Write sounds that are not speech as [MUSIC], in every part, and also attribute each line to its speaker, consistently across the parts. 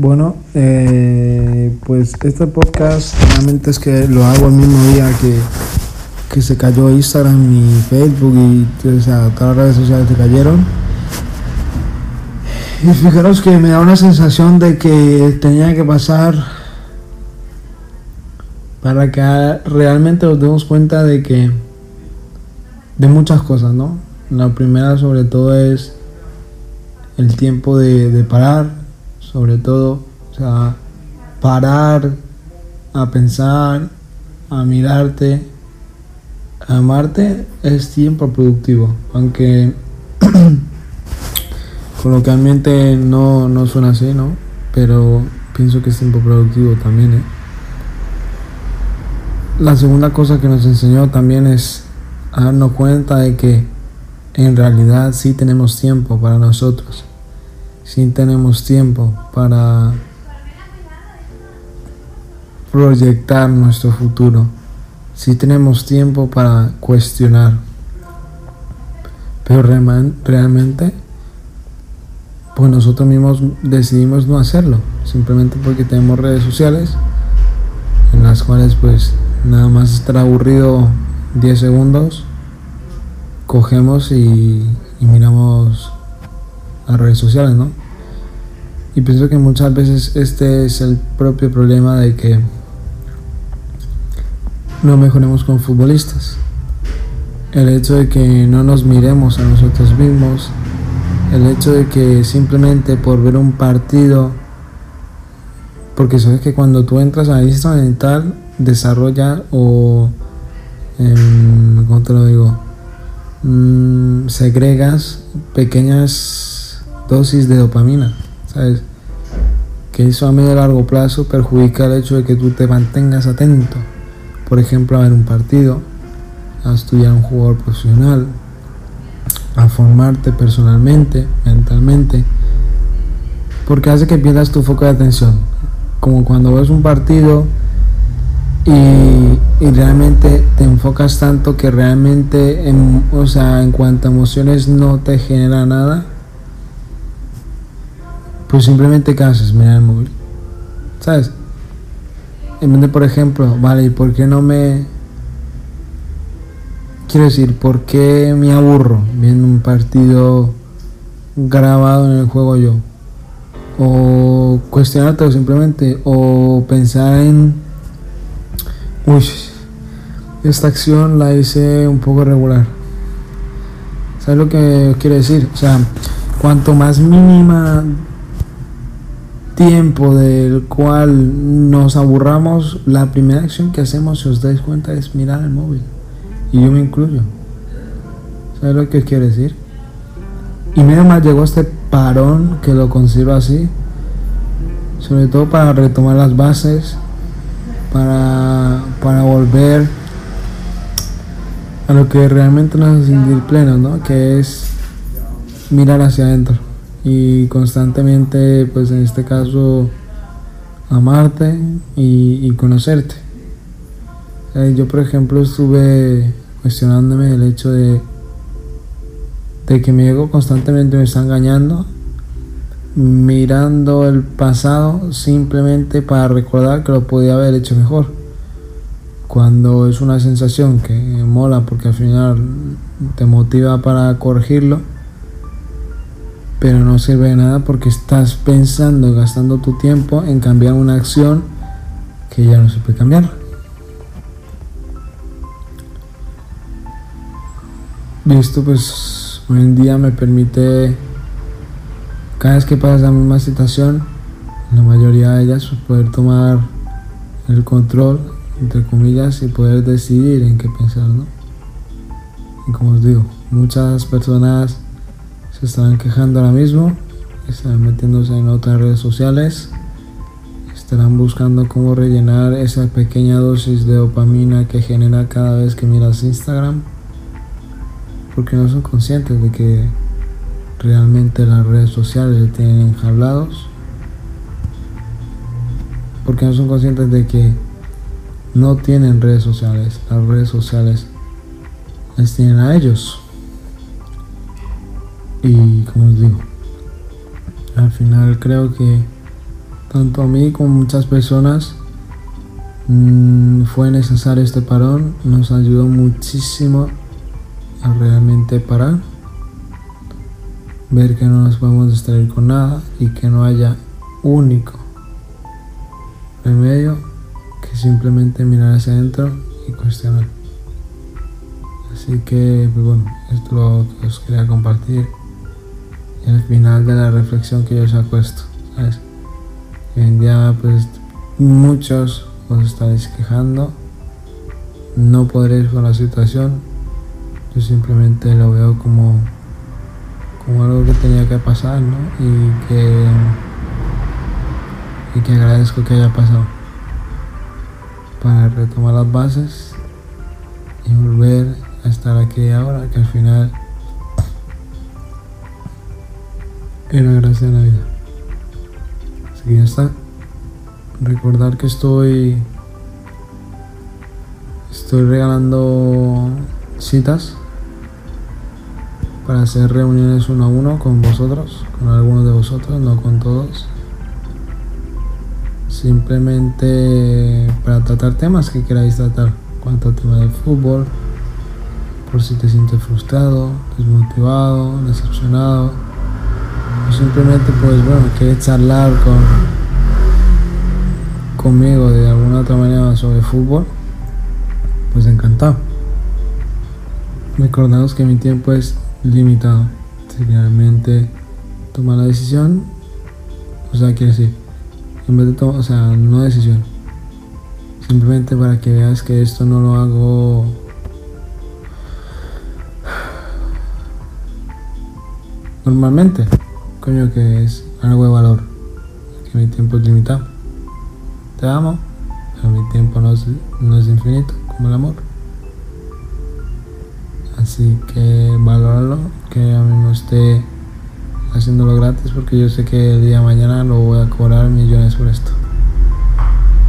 Speaker 1: Bueno, eh, pues este podcast realmente es que lo hago el mismo día que, que se cayó Instagram y Facebook y todas las redes sociales se cayeron. Y fijaros que me da una sensación de que tenía que pasar para que realmente nos demos cuenta de que de muchas cosas, ¿no? La primera sobre todo es el tiempo de, de parar, sobre todo, o sea, parar a pensar, a mirarte, a amarte es tiempo productivo, aunque [CLEARS THROAT] coloquialmente no, no suena así, ¿no? Pero pienso que es tiempo productivo también, ¿eh? La segunda cosa que nos enseñó también es darnos cuenta de que en realidad sí tenemos tiempo para nosotros si tenemos tiempo para proyectar nuestro futuro, si tenemos tiempo para cuestionar. Pero realmente, pues nosotros mismos decidimos no hacerlo, simplemente porque tenemos redes sociales en las cuales pues nada más estar aburrido 10 segundos, cogemos y, y miramos las redes sociales, ¿no? Y pienso que muchas veces este es el propio problema de que no mejoremos con futbolistas. El hecho de que no nos miremos a nosotros mismos, el hecho de que simplemente por ver un partido, porque sabes que cuando tú entras a Instagram mental desarrolla o, eh, ¿cómo te lo digo? Mm, segregas pequeñas dosis de dopamina, ¿sabes? Que eso a medio y largo plazo perjudica el hecho de que tú te mantengas atento, por ejemplo, a ver un partido, a estudiar un jugador profesional, a formarte personalmente, mentalmente, porque hace que pierdas tu foco de atención. Como cuando ves un partido y, realmente te enfocas tanto que realmente, en, o sea, en cuanto a emociones no te genera nada pues simplemente ¿qué haces? Mirar el móvil. ¿Sabes? En vez de, por ejemplo, vale, ¿y por qué no me... Quiero decir, ¿por qué me aburro viendo un partido grabado en el juego yo? O cuestionarte simplemente, o pensar en... Uy, esta acción la hice un poco regular. ¿Sabes lo que quiero decir? O sea, cuanto más mínima tiempo del cual nos aburramos, la primera acción que hacemos, si os dais cuenta, es mirar el móvil. Y yo me incluyo. ¿Sabes lo que quiere decir? Y menos mal llegó este parón que lo considero así. Sobre todo para retomar las bases, para, para volver a lo que realmente nos hace sentir pleno, ¿no? Que es mirar hacia adentro y constantemente, pues en este caso, amarte y, conocerte. yo, por ejemplo, estuve cuestionándome el hecho de, de que mi ego constantemente me está engañando, mirando el pasado simplemente para recordar que lo podía haber hecho mejor. Cuando es una sensación que mola porque al final te motiva para corregirlo pero no sirve de nada porque estás pensando, gastando tu tiempo en cambiar una acción que ya no se puede cambiar. Esto pues hoy en día me permite, cada vez que pasa la misma situación, la mayoría de ellas, pues, poder tomar el control, entre comillas, y poder decidir en qué pensar, ¿no? Y como os digo, muchas personas se estarán quejando ahora mismo, estarán metiéndose en otras redes sociales, estarán buscando cómo rellenar esa pequeña dosis de dopamina que genera cada vez que miras Instagram, porque no son conscientes de que realmente las redes sociales tienen enjablados, porque no son conscientes de que no tienen redes sociales, las redes sociales les tienen a ellos. Y como os digo, al final creo que tanto a mí como muchas personas mm, fue necesario este parón, nos ayudó muchísimo a realmente parar, ver que no nos podemos distraer con nada y que no haya único remedio que simplemente mirar hacia adentro y cuestionar. Así que, pues bueno, esto lo os quería compartir. Al final de la reflexión que yo saco esto, ¿sabes? Hoy en día, pues muchos os estaréis quejando, no podréis con la situación. Yo simplemente lo veo como, como algo que tenía que pasar, ¿no? Y que, y que agradezco que haya pasado para retomar las bases y volver a estar aquí ahora, que al final era gracia a la vida. Así que ya está. Recordar que estoy estoy regalando citas para hacer reuniones uno a uno con vosotros, con algunos de vosotros, no con todos simplemente para tratar temas que queráis tratar, cuanto al tema del fútbol, por si te sientes frustrado, desmotivado, decepcionado, o simplemente pues bueno, quieres charlar con conmigo de alguna otra manera sobre fútbol, pues encantado. Recordaos que mi tiempo es limitado. Si realmente toma la decisión, o sea, quiere decir, en vez de tomar, o sea, no decisión. Simplemente para que veas que esto no lo hago normalmente. Coño, que es algo de valor. Que mi tiempo es limitado. Te amo, pero mi tiempo no es, no es infinito como el amor. Así que valóralo, que a mí no esté haciéndolo gratis porque yo sé que el día de mañana lo voy a cobrar millones por esto.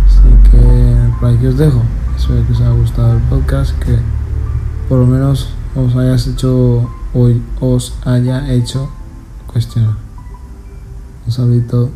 Speaker 1: Así que por aquí os dejo. Espero que os haya gustado el podcast, que por lo menos os hayas hecho hoy os haya hecho cuestionar. Saludito.